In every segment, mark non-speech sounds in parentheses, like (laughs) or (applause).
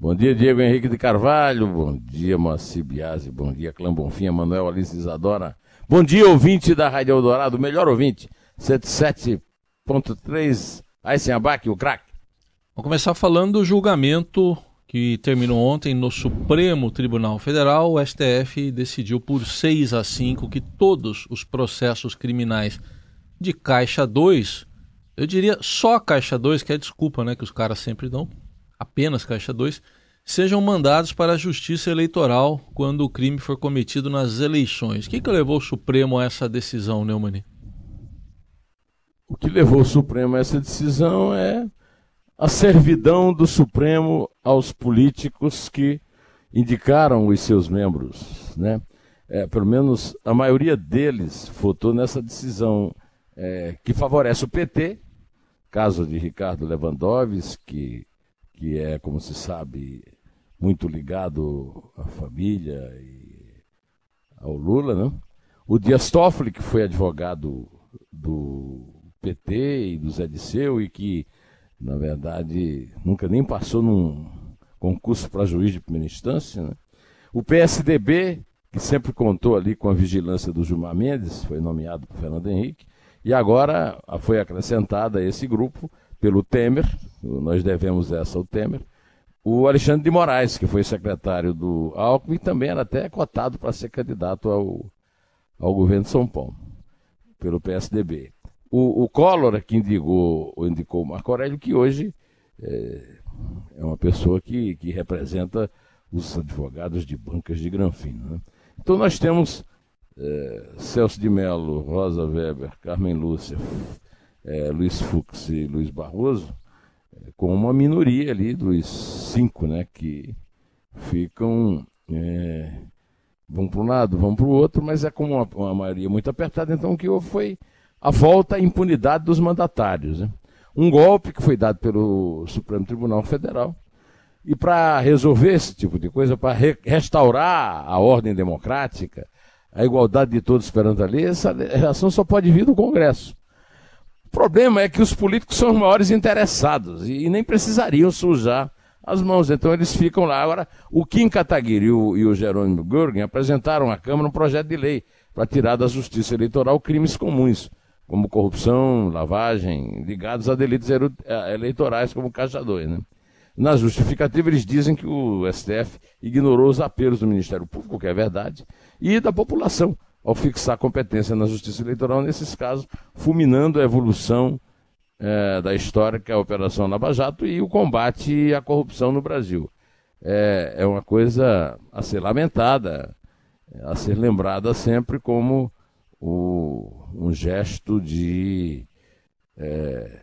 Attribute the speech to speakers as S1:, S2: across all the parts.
S1: Bom dia, Diego Henrique de Carvalho. Bom dia, Moacir Biasi. Bom dia, Clã Bonfim, Manuel Alice Isadora. Bom dia, ouvinte da Rádio Eldorado, melhor ouvinte, 77.3, Aysen Abac, o craque.
S2: Vamos começar falando do julgamento que terminou ontem no Supremo Tribunal Federal. O STF decidiu por 6 a 5 que todos os processos criminais de Caixa 2, eu diria só Caixa 2, que é desculpa né, que os caras sempre dão, apenas Caixa 2, sejam mandados para a Justiça Eleitoral quando o crime for cometido nas eleições. O que, que levou o Supremo a essa decisão, Neumani?
S1: O que levou o Supremo a essa decisão é a servidão do Supremo aos políticos que indicaram os seus membros, né? É, pelo menos a maioria deles votou nessa decisão é, que favorece o PT, caso de Ricardo Lewandowski, que é, como se sabe, muito ligado à família e ao Lula, né? O Dias Toffoli, que foi advogado do PT e do Zé Disseu e que, na verdade, nunca nem passou num concurso para juiz de primeira instância, né? O PSDB, que sempre contou ali com a vigilância do Gilmar Mendes, foi nomeado por Fernando Henrique, e agora foi acrescentada a esse grupo pelo Temer, nós devemos essa ao Temer, o Alexandre de Moraes, que foi secretário do Alckmin também era até cotado para ser candidato ao, ao governo de São Paulo, pelo PSDB. O, o Collor, que indicou, indicou o Marco Aurélio, que hoje é, é uma pessoa que, que representa os advogados de bancas de Granfino. Né? Então nós temos é, Celso de Mello, Rosa Weber, Carmen Lúcia, é, Luiz Fux e Luiz Barroso, é, com uma minoria ali dos cinco, né, que ficam. É, vão para um lado, vão para o outro, mas é como uma, uma, maioria muito apertada, então o que houve foi a volta à impunidade dos mandatários. Né? Um golpe que foi dado pelo Supremo Tribunal Federal. E para resolver esse tipo de coisa, para re restaurar a ordem democrática, a igualdade de todos perante a lei, essa reação só pode vir do Congresso. O problema é que os políticos são os maiores interessados e nem precisariam sujar as mãos, então eles ficam lá. Agora, o Kim Kataguiri e o, Jerônimo Gurgen apresentaram à Câmara um projeto de lei para tirar da justiça eleitoral crimes comuns, como corrupção, lavagem, ligados a delitos eleitorais, como Caixa 2. Né? Na justificativa, eles dizem que o STF ignorou os apelos do Ministério Público, que é verdade, e da população ao fixar competência na justiça eleitoral, nesses casos, fulminando a evolução é, da história que é a Operação Lava Jato e o combate à corrupção no Brasil. É, é uma coisa a ser lamentada, a ser lembrada sempre como o, um gesto de é,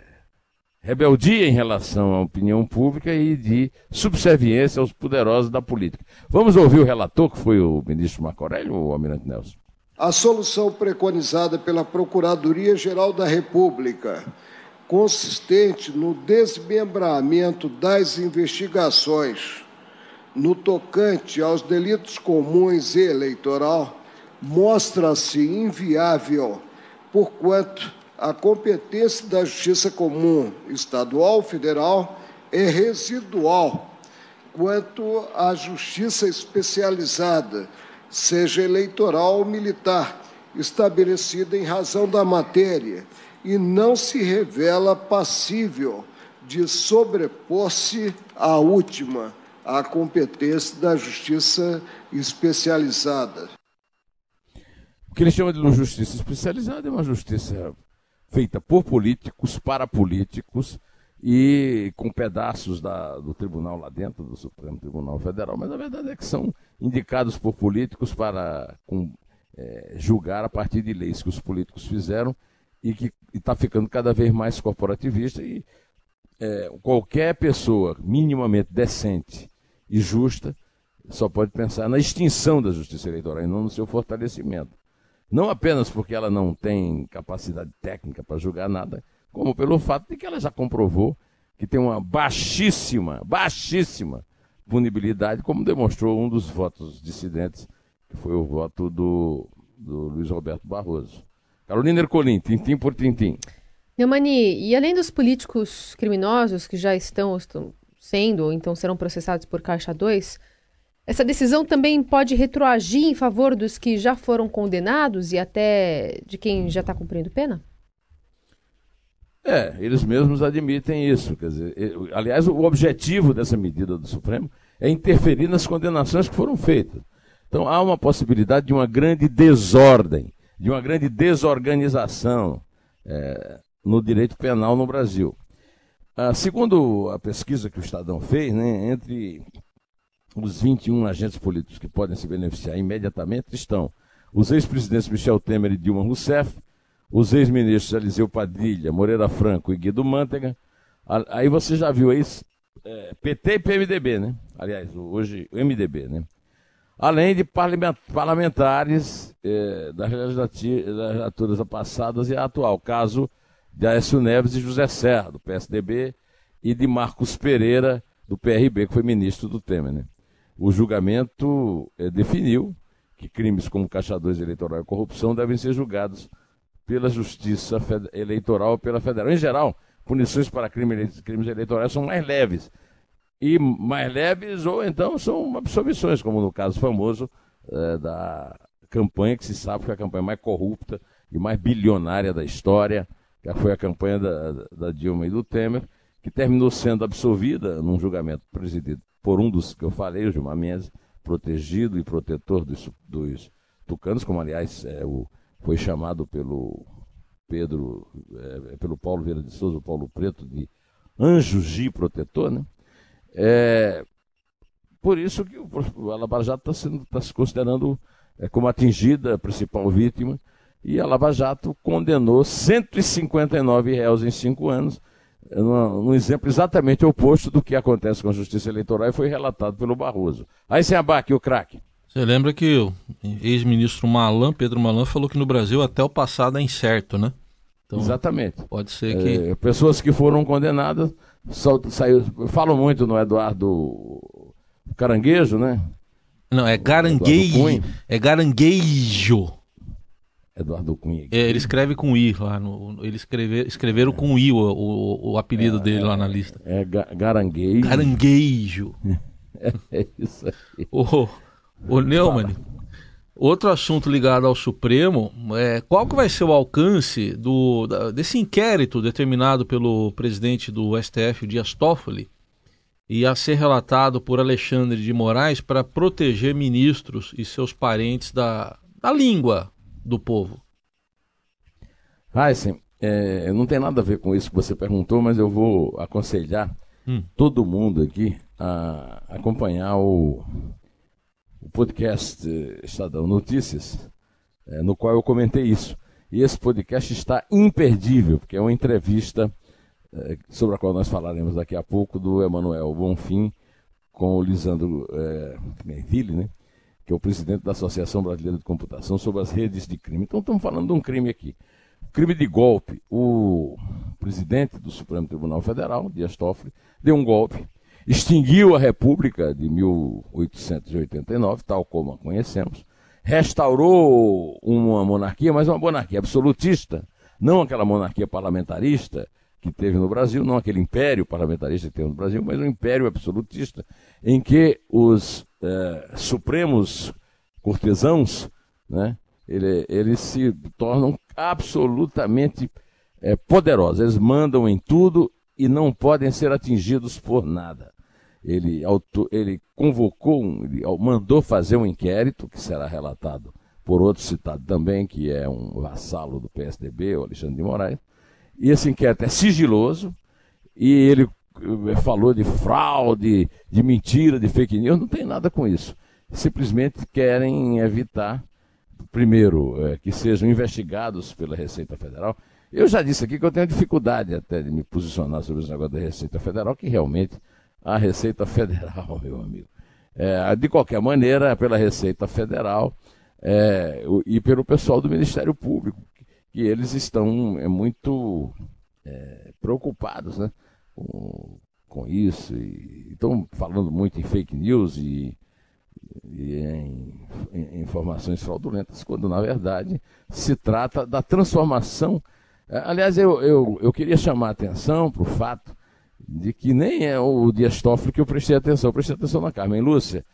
S1: rebeldia em relação à opinião pública e de subserviência aos poderosos da política. Vamos ouvir o relator, que foi o ministro Marco Aurélio ou o almirante Nelson?
S3: A solução preconizada pela Procuradoria-Geral da República, consistente no desmembramento das investigações no tocante aos delitos comuns e eleitoral, mostra-se inviável, porquanto a competência da Justiça Comum estadual federal é residual quanto à Justiça especializada seja eleitoral ou militar, estabelecida em razão da matéria, e não se revela passível de sobrepor-se à última, à competência da justiça especializada.
S1: O que ele chama de justiça especializada é uma justiça feita por políticos, para políticos, e com pedaços da, do tribunal lá dentro, do Supremo Tribunal Federal, mas a verdade é que são indicados por políticos para com, é, julgar a partir de leis que os políticos fizeram e que está ficando cada vez mais corporativista e é, qualquer pessoa minimamente decente e justa só pode pensar na extinção da justiça eleitoral e não no seu fortalecimento. Não apenas porque ela não tem capacidade técnica para julgar nada, como pelo fato de que ela já comprovou que tem uma baixíssima, baixíssima punibilidade, como demonstrou um dos votos dissidentes, que foi o voto do, do Luiz Roberto Barroso. Carolina Ercolim, tintim por tintim.
S4: Neumani, e além dos políticos criminosos que já estão, estão sendo ou então serão processados por Caixa 2, essa decisão também pode retroagir em favor dos que já foram condenados e até de quem já está cumprindo pena?
S1: É, eles mesmos admitem isso. Quer dizer, aliás, o objetivo dessa medida do Supremo é interferir nas condenações que foram feitas. Então há uma possibilidade de uma grande desordem, de uma grande desorganização é, no direito penal no Brasil. Ah, segundo a pesquisa que o Estadão fez, né, entre os 21 agentes políticos que podem se beneficiar imediatamente estão os ex-presidentes Michel Temer e Dilma Rousseff, os ex-ministros Eliseu Padilha, Moreira Franco e Guido Mantega. Aí você já viu aí é, PT e PMDB, né? Aliás, hoje MDB, né? Além de parlamentares é, das legislaturas passadas e a atual, caso de Aécio Neves e José Serra, do PSDB, e de Marcos Pereira, do PRB, que foi ministro do Temer. Né? O julgamento é, definiu que crimes como caixadores eleitoral e corrupção devem ser julgados pela Justiça Eleitoral pela Federal. Em geral, punições para crimes, eleitorais são mais leves. E mais leves, ou então são absolvições, como no caso famoso é, da campanha, que se sabe que é a campanha mais corrupta e mais bilionária da história, que foi a campanha da, da Dilma e do Temer, que terminou sendo absolvida num julgamento presidido por um dos que eu falei, o Gilmar Mendes, protegido e protetor dos, dos tucanos, como aliás é, o, foi chamado pelo Pedro, é, pelo Paulo Vieira de Souza, o Paulo Preto, de anjo G protetor, né? É, por isso que o, a Lava Jato está tá se considerando é, como atingida a principal vítima, e a Lava Jato condenou 159 réus em cinco anos, num exemplo exatamente oposto do que acontece com a justiça eleitoral e foi relatado pelo Barroso. Aí sem abaque o craque.
S2: Você lembra que o ex-ministro Malan, Pedro Malan, falou que no Brasil até o passado é incerto, né?
S1: Então, Exatamente.
S2: Pode ser que.
S1: É, pessoas que foram condenadas só, saiu. Falam muito no Eduardo Caranguejo, né?
S2: Não, é Garanguejo. É Garanguejo.
S1: Eduardo Cunha.
S2: É, ele escreve com I lá. No, ele escreve, escreveram é. com I o, o, o apelido é, dele lá na lista.
S1: É Garanguejo.
S2: Garanguejo. é isso aí. Ô, ô Neumann, outro assunto ligado ao Supremo é qual que vai ser o alcance do, da, desse inquérito determinado pelo presidente do STF, Dias Toffoli, e a ser relatado por Alexandre de Moraes para proteger ministros e seus parentes da, da língua do povo?
S1: Heisen, é, não tem nada a ver com isso que você perguntou, mas eu vou aconselhar hum. todo mundo aqui a acompanhar o, o podcast Estadão Notícias, é, no qual eu comentei isso. E esse podcast está imperdível, porque é uma entrevista é, sobre a qual nós falaremos daqui a pouco do Emanuel Bonfim com o Lisandro é, né? que é o presidente da Associação Brasileira de Computação, sobre as redes de crime. Então estamos falando de um crime aqui. Crime de golpe. O presidente do Supremo Tribunal Federal, Dias Toffoli, deu um golpe, extinguiu a República de 1889, tal como a conhecemos, restaurou uma monarquia, mas uma monarquia absolutista, não aquela monarquia parlamentarista que teve no Brasil, não aquele império parlamentarista que teve no Brasil, mas um império absolutista, em que os é, supremos cortesãos, né, ele, eles se tornam absolutamente é, poderosos. Eles mandam em tudo e não podem ser atingidos por nada. Ele, auto, ele convocou, ele mandou fazer um inquérito, que será relatado por outro citado também, que é um vassalo do PSDB, o Alexandre de Moraes. E esse inquérito é sigiloso, e ele eh, falou de fraude, de mentira, de fake news, não tem nada com isso. Simplesmente querem evitar, primeiro, é, que sejam investigados pela Receita Federal. Eu já disse aqui que eu tenho dificuldade até de me posicionar sobre esse negócio da Receita Federal, que realmente a Receita Federal, (laughs) meu amigo, é, de qualquer maneira, pela Receita Federal é, e pelo pessoal do Ministério Público, que eles estão é, muito é, preocupados né, com, com isso, e estão falando muito em fake news e, e em, em, informações fraudulentas, quando na verdade se trata da transformação. É, aliás, eu, eu, eu queria chamar a atenção para o fato de que nem é o Dias Toffoli que eu prestei atenção, eu prestei atenção na Carmen Lúcia,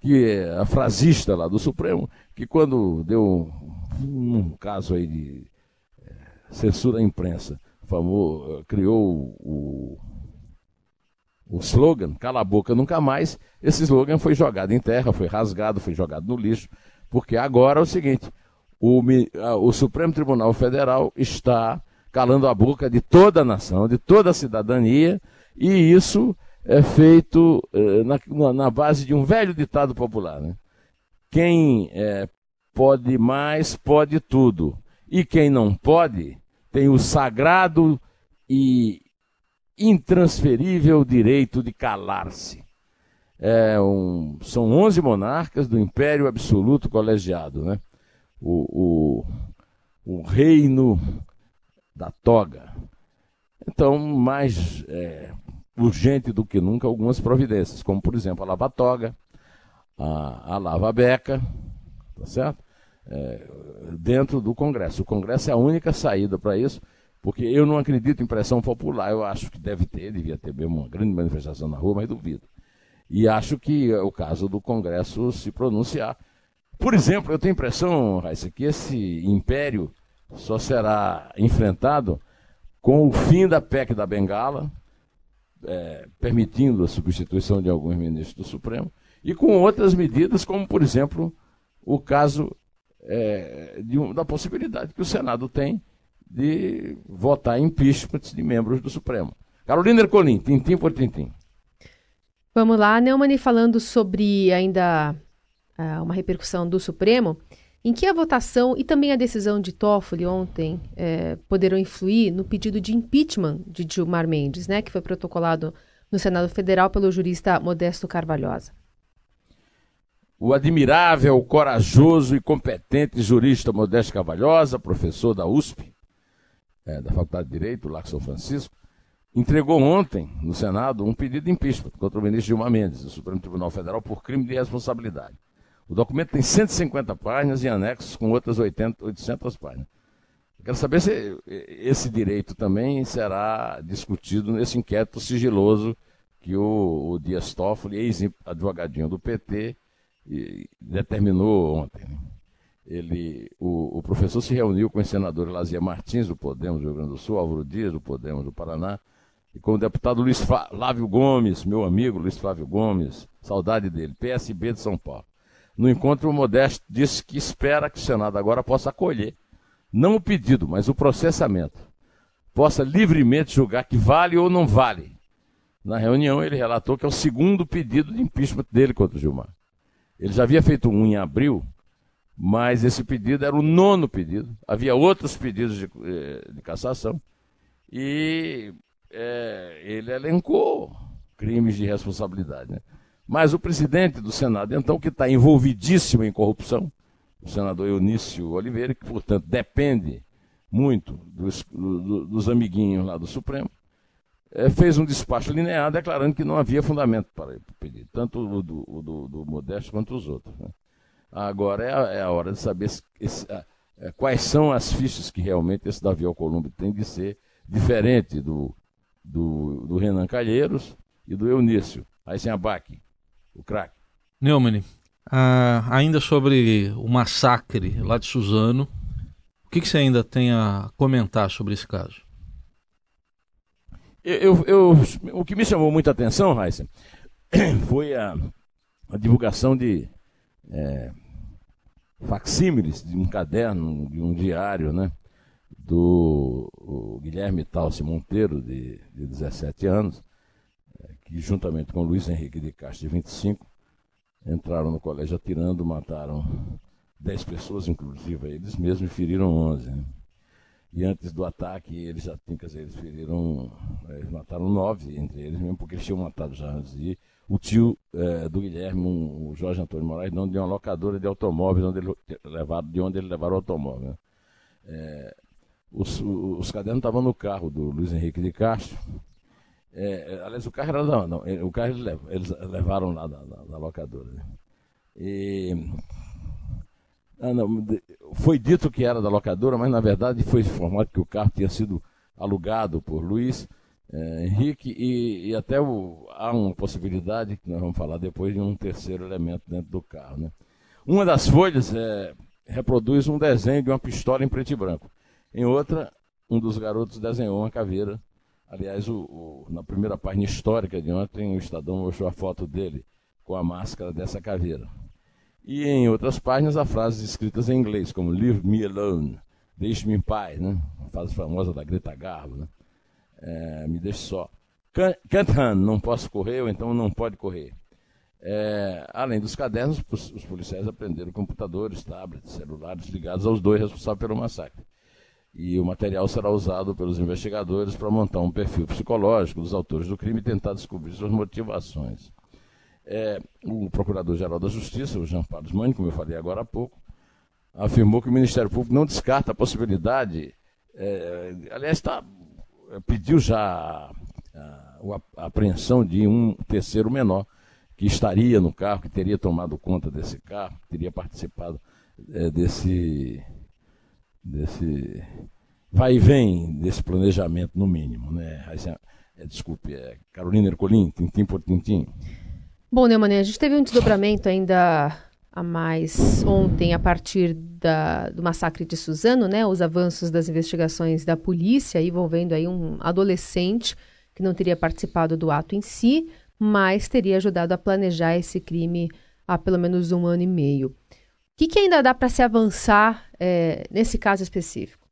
S1: que é a frasista lá do Supremo, que quando deu um, caso aí de é, censura à imprensa, criou o, o slogan Cala a boca nunca mais, esse slogan foi jogado em terra, foi rasgado, foi jogado no lixo, porque agora é o seguinte, o, o Supremo Tribunal Federal está calando a boca de toda a nação, de toda a cidadania, e isso é feito é, na, na, base de um velho ditado popular. Né? Quem é, pode mais, pode tudo. E quem não pode, tem o sagrado e intransferível direito de calar-se. É um, são 11 monarcas do Império Absoluto Colegiado. Né? O, o, o reino da toga. Então, mais é, urgente do que nunca algumas providências, como por exemplo a lava-toga, a, a lava-beca, tá certo? É, dentro do Congresso. O Congresso é a única saída para isso, porque eu não acredito em pressão popular, eu acho que deve ter, devia ter mesmo uma grande manifestação na rua, mas duvido. E acho que é o caso do Congresso se pronunciar. Por exemplo, eu tenho a impressão, Raíssa, que esse império só será enfrentado com o fim da PEC da Bengala, é, permitindo a substituição de alguns ministros do Supremo, e com outras medidas, como, por exemplo, o caso é, um, da possibilidade que o Senado tem de votar impeachment de membros do Supremo. Carolina Ercolim, tintim por tintim.
S4: Vamos lá, Neumann, falando sobre ainda uh, uma repercussão do Supremo, em que a votação e também a decisão de Toffoli ontem é, poderão influir no pedido de impeachment de Gilmar Mendes, né, que foi protocolado no Senado Federal pelo jurista Modesto Carvalhosa?
S1: O admirável, corajoso e competente jurista Modesto Carvalhosa, professor da USP, é, da Faculdade de Direito, lá São Francisco, entregou ontem no Senado um pedido de impeachment contra o ministro Gilmar Mendes, do Supremo Tribunal Federal, por crime de responsabilidade. O documento tem 150 páginas e anexos com outras 80, 800 páginas. Eu quero saber se esse direito também será discutido nesse inquérito sigiloso que o, o Dias Toffoli, ex-advogadinho do PT, determinou ontem. Né? Ele, o, o, professor se reuniu com os senadores Lazia Martins, do Podemos do Rio Grande do Sul, Álvaro Dias, do Podemos do Paraná, e com o deputado Luiz Flávio Gomes, meu amigo Luiz Flávio Gomes, saudade dele, PSB de São Paulo. No encontro, o Modesto disse que espera que o Senado agora possa acolher, não o pedido, mas o processamento. Possa livremente julgar que vale ou não vale. Na reunião, ele relatou que é o segundo pedido de impeachment dele contra o Gilmar. Ele já havia feito um em abril, mas esse pedido era o nono pedido. Havia outros pedidos de, eh, de cassação. E é, ele elencou crimes de responsabilidade. Né? Mas o presidente do Senado, então, que está envolvidíssimo em corrupção, o senador Eunício Oliveira, que, portanto, depende muito dos, do, dos amiguinhos lá do Supremo, é, fez um despacho linear declarando que não havia fundamento para o pedido, tanto o do, o do, do Modesto quanto os outros. Né? Agora é a, é a, hora de saber esse, é, quais são as fichas que realmente esse Davi Alcolumbre tem de ser diferente do, do, do Renan Calheiros e do Eunício. Aí sem abaque o craque.
S2: Neumann, ah, ainda sobre o massacre lá de Suzano, o que, que, você ainda tem a comentar sobre esse caso?
S1: Eu, eu, o que me chamou muita atenção, Raíssa, (coughs) foi a, a, divulgação de é, facsímiles de um caderno, de um diário, né? Do Guilherme Talce Monteiro, de, de 17 anos, que juntamente com Luiz Henrique de Castro, de 25, entraram no colégio atirando, mataram 10 pessoas, inclusive eles mesmos, e feriram 11. Né? E antes do ataque, eles já tinham, quer dizer, eles feriram, eles mataram nove entre eles, mesmo porque eles tinham matado já antes. E o tio é, do Guilherme, um, o Jorge Antônio Moraes, não de uma locadora de automóveis onde ele, levaram, de onde ele levaram o automóvel. Né? É, os, os, cadernos estavam no carro do Luiz Henrique de Castro. É, é aliás, o carro era não, não o carro eles, levaram, lá na locadora. Né? E, ah, não, foi dito que era da locadora, mas na verdade foi informado que o carro tinha sido alugado por Luiz é, Henrique, e, e até o, há uma possibilidade, que nós vamos falar depois, de um terceiro elemento dentro do carro. Né? Uma das folhas é, reproduz um desenho de uma pistola em preto e branco. Em outra, um dos garotos desenhou uma caveira. Aliás, o, o, na primeira página histórica de ontem, o Estadão mostrou a foto dele com a máscara dessa caveira. E em outras páginas, há frases escritas em inglês, como Leave me alone, deixe-me em paz, né? A frase famosa da Greta Garbo, né? É, me deixe só. Can't run, não posso correr, ou então não pode correr. É, além dos cadernos, os policiais aprenderam computadores, tablets, celulares ligados aos dois responsáveis pelo massacre. E o material será usado pelos investigadores para montar um perfil psicológico dos autores do crime e tentar descobrir suas motivações. É, o Procurador-Geral da Justiça, o Jean Paulo Mani, como eu falei agora há pouco, afirmou que o Ministério Público não descarta a possibilidade, é, aliás, está pediu já a, a, apreensão de um terceiro menor que estaria no carro, que teria tomado conta desse carro, teria participado é, desse, desse vai e vem desse planejamento, no mínimo. Né? É, desculpe, é Carolina Ercolim, tintim por tintim.
S4: Bom, Neumann, a gente teve um desdobramento ainda a mais ontem a partir da, do massacre de Suzano, né, os avanços das investigações da polícia envolvendo aí um adolescente que não teria participado do ato em si, mas teria ajudado a planejar esse crime há pelo menos um ano e meio. O que, que ainda dá para se avançar é, nesse caso específico?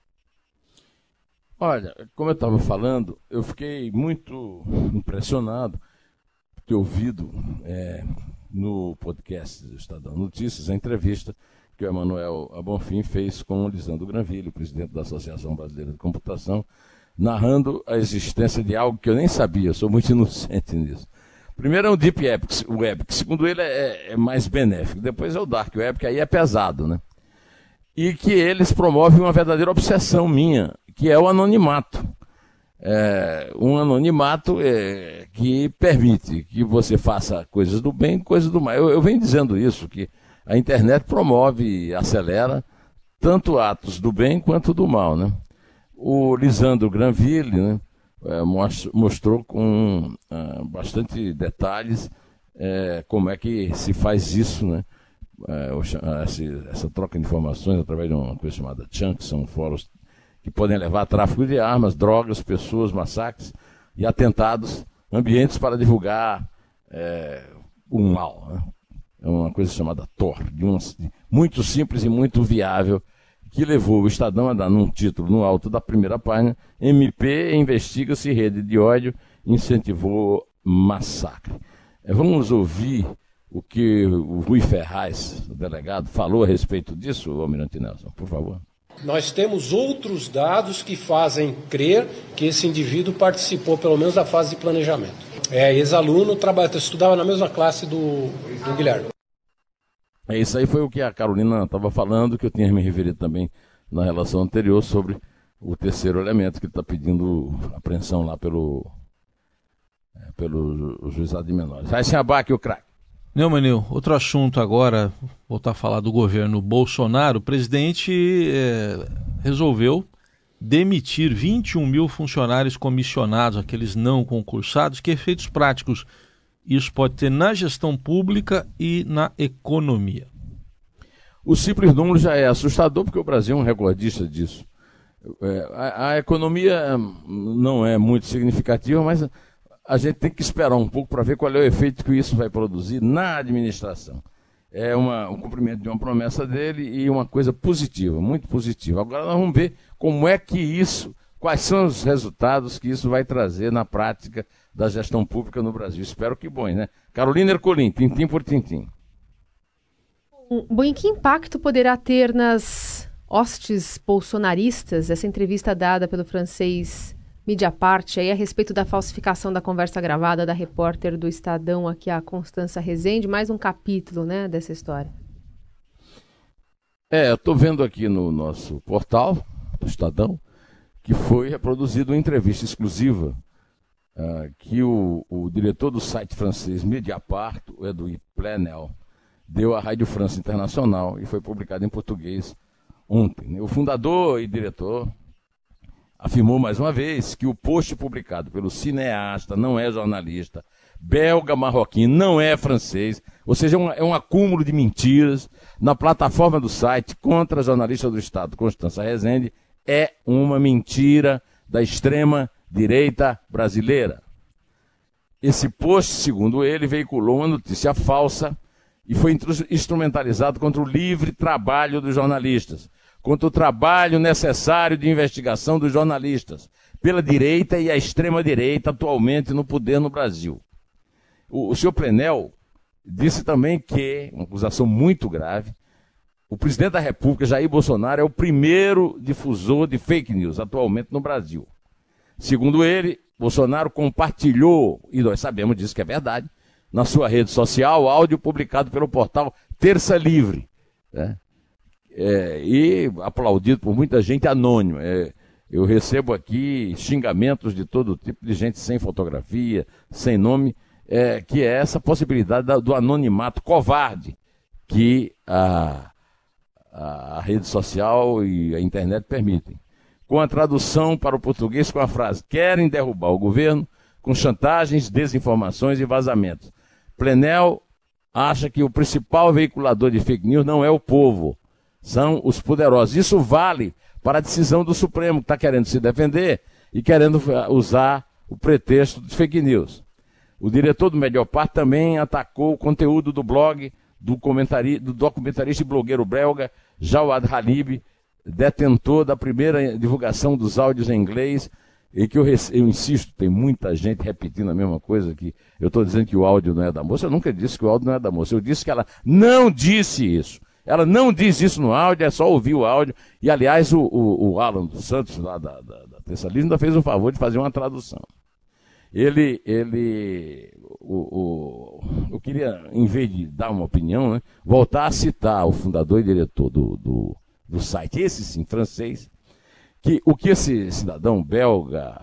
S1: Olha, como eu estava falando, eu fiquei muito impressionado por ter ouvido é, no podcast do Estadão Notícias a entrevista que o Emanuel Abonfim fez com o Lisandro Granville, presidente da Associação Brasileira de Computação, narrando a existência de algo que eu nem sabia, sou muito (laughs) inocente nisso. Primeiro é o Deep Web, que segundo ele é, é mais benéfico. Depois é o Dark Web, que aí é pesado, né? E que eles promovem uma verdadeira obsessão minha, que é o anonimato é, um anonimato é, que permite que você faça coisas do bem, coisas do mal. Eu, eu venho dizendo isso, que a internet promove e acelera tanto atos do bem quanto do mal. Né? O Lisandro Granville né, é, mostrou com uh, bastante detalhes é, como é que se faz isso, né? É, essa, essa troca de informações através de uma coisa chamada chunk, são fóruns que podem levar a tráfico de armas, drogas, pessoas, massacres e atentados, ambientes para divulgar é, o mal. Né? É uma coisa chamada Tor, de um, muito simples e muito viável, que levou o Estadão a dar num título no alto da primeira página: MP investiga-se rede de ódio incentivou massacre. É, vamos ouvir o que o Rui Ferraz, o delegado, falou a respeito disso, Almirante Nelson, por favor.
S5: Nós temos outros dados que fazem crer que esse indivíduo participou, pelo menos, da fase de planejamento. É ex-aluno, estudava na mesma classe do, do Guilherme.
S1: É, isso aí foi o que a Carolina estava falando, que eu tinha me referido também na relação anterior sobre o terceiro elemento que está pedindo apreensão lá pelo, é, pelo juizado de menores. Vai se abaque o craque.
S2: Neumanil, outro assunto agora, voltar a falar do governo Bolsonaro. O presidente é, resolveu demitir 21 mil funcionários comissionados, aqueles não concursados. Que efeitos práticos isso pode ter na gestão pública e na economia?
S1: O simples número já é assustador, porque o Brasil é um recordista disso. É, a, a economia não é muito significativa, mas a gente tem que esperar um pouco para ver qual é o efeito que isso vai produzir na administração. É uma, um cumprimento de uma promessa dele e uma coisa positiva, muito positiva. Agora nós vamos ver como é que isso, quais são os resultados que isso vai trazer na prática da gestão pública no Brasil. Espero que bons, né? Carolina Ercolim, tintim por tintim.
S4: Bom, e que impacto poderá ter nas hostes bolsonaristas essa entrevista dada pelo francês mídia parte aí a respeito da falsificação da conversa gravada da repórter do Estadão aqui, a Constança Rezende, mais um capítulo, né, dessa história.
S1: É, eu estou vendo aqui no nosso portal do Estadão que foi reproduzida uma entrevista exclusiva uh, que o, o, diretor do site francês Mediapart, o Edouard Plenel, deu à Rádio França Internacional e foi publicado em português ontem. O fundador e diretor afirmou mais uma vez que o post publicado pelo cineasta não é jornalista, belga marroquino, não é francês, ou seja, é um, é um acúmulo de mentiras na plataforma do site contra a jornalista do Estado, Constança Rezende, é uma mentira da extrema direita brasileira. Esse post, segundo ele, veiculou uma notícia falsa e foi instrumentalizado contra o livre trabalho dos jornalistas contra o trabalho necessário de investigação dos jornalistas, pela direita e a extrema-direita atualmente no poder no Brasil. O, o senhor Plenel disse também que, uma acusação muito grave, o presidente da República, Jair Bolsonaro, é o primeiro difusor de fake news atualmente no Brasil. Segundo ele, Bolsonaro compartilhou, e nós sabemos disso que é verdade, na sua rede social, áudio publicado pelo portal Terça Livre. Né? É, e aplaudido por muita gente anônima. É, eu recebo aqui xingamentos de todo tipo de gente sem fotografia, sem nome, é, que é essa possibilidade da, do anonimato covarde que a, a, rede social e a internet permitem. Com a tradução para o português com a frase: querem derrubar o governo com chantagens, desinformações e vazamentos. Plenel acha que o principal veiculador de fake news não é o povo, são os poderosos. Isso vale para a decisão do Supremo, que está querendo se defender e querendo usar o pretexto de fake news. O diretor do Mediopar também atacou o conteúdo do blog do, comentari, do documentarista e blogueiro belga Jawad Halib, detentor da primeira divulgação dos áudios em inglês, e que eu, eu insisto, tem muita gente repetindo a mesma coisa, que eu estou dizendo que o áudio não é da moça, eu nunca disse que o áudio não é da moça, eu disse que ela não disse isso. Ela não diz isso no áudio, é só ouvir o áudio. E, aliás, o, o, o Alan dos Santos, lá da, da, da Terça ainda fez um favor de fazer uma tradução. Ele, ele, o, o, eu queria, em vez de dar uma opinião, né, voltar a citar o fundador e diretor do, do, do site, esse sim, francês, que o que esse cidadão belga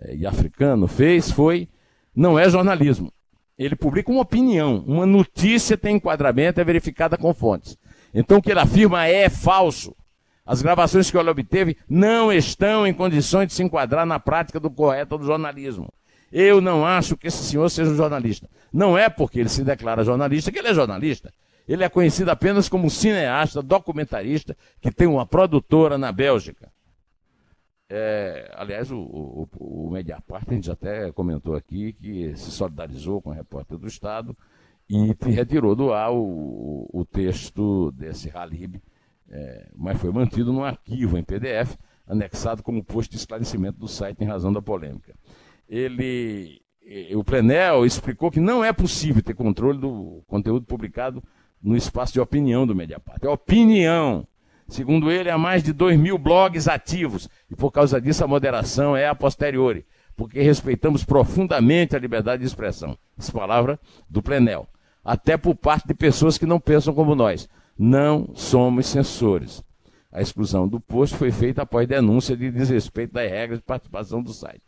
S1: é, e africano fez foi, não é jornalismo, ele publica uma opinião, uma notícia tem enquadramento, é verificada com fontes. Então o que ele afirma é falso. As gravações que ele obteve não estão em condições de se enquadrar na prática do correto do jornalismo. Eu não acho que esse senhor seja um jornalista. Não é porque ele se declara jornalista que ele é jornalista. Ele é conhecido apenas como cineasta, documentarista, que tem uma produtora na Bélgica. É, aliás, o, o, o Mediapart, a gente até comentou aqui que se solidarizou com o repórter do Estado e retirou do ar o, o texto desse Halib, é, mas foi mantido no arquivo em PDF, anexado como posto de esclarecimento do site em razão da polêmica. Ele, o Plenel explicou que não é possível ter controle do conteúdo publicado no espaço de opinião do Mediapart. É opinião Segundo ele, há mais de 2 mil blogs ativos e por causa disso a moderação é a posteriori, porque respeitamos profundamente a liberdade de expressão. Essa palavra do Plenel. Até por parte de pessoas que não pensam como nós. Não somos censores. A exclusão do post foi feita após denúncia de desrespeito das regras de participação do site.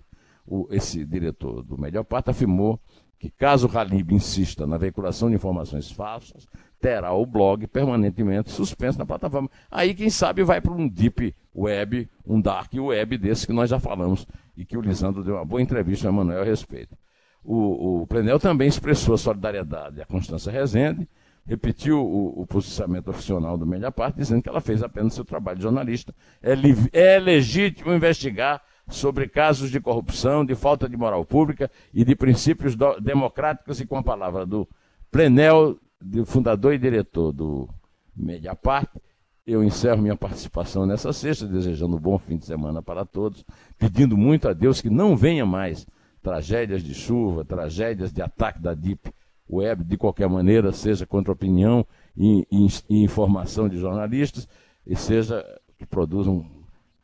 S1: O, esse diretor do Mediapart afirmou que caso o Halib insista na veiculação de informações falsas, terá o blog permanentemente suspenso na plataforma. Aí, quem sabe, vai para um deep web, um dark web desse que nós já falamos e que o Lisandro deu uma boa entrevista ao Emanuel a respeito. O, o Plenel também expressou a solidariedade à Constância Rezende, repetiu o, o posicionamento oficial do Mediapart, dizendo que ela fez apenas seu trabalho de jornalista. É, é legítimo investigar sobre casos de corrupção, de falta de moral pública e de princípios democráticos e com a palavra do Plenel fundador e diretor do Mediapart, eu encerro minha participação nessa sexta, desejando um bom fim de semana para todos, pedindo muito a Deus que não venha mais tragédias de chuva, tragédias de ataque da Deep Web, de qualquer maneira, seja contra opinião e, e, e informação de jornalistas, e seja que produzam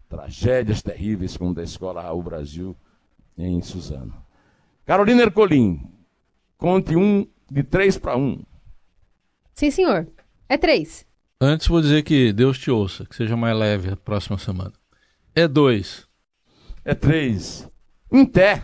S1: tragédias terríveis como da escola Raul Brasil em Suzano. Carolina Ercolim, conte um de três para um.
S4: Sim, senhor. É três.
S2: Antes vou dizer que Deus te ouça, que seja mais leve a próxima semana. É dois.
S1: É três. Em té.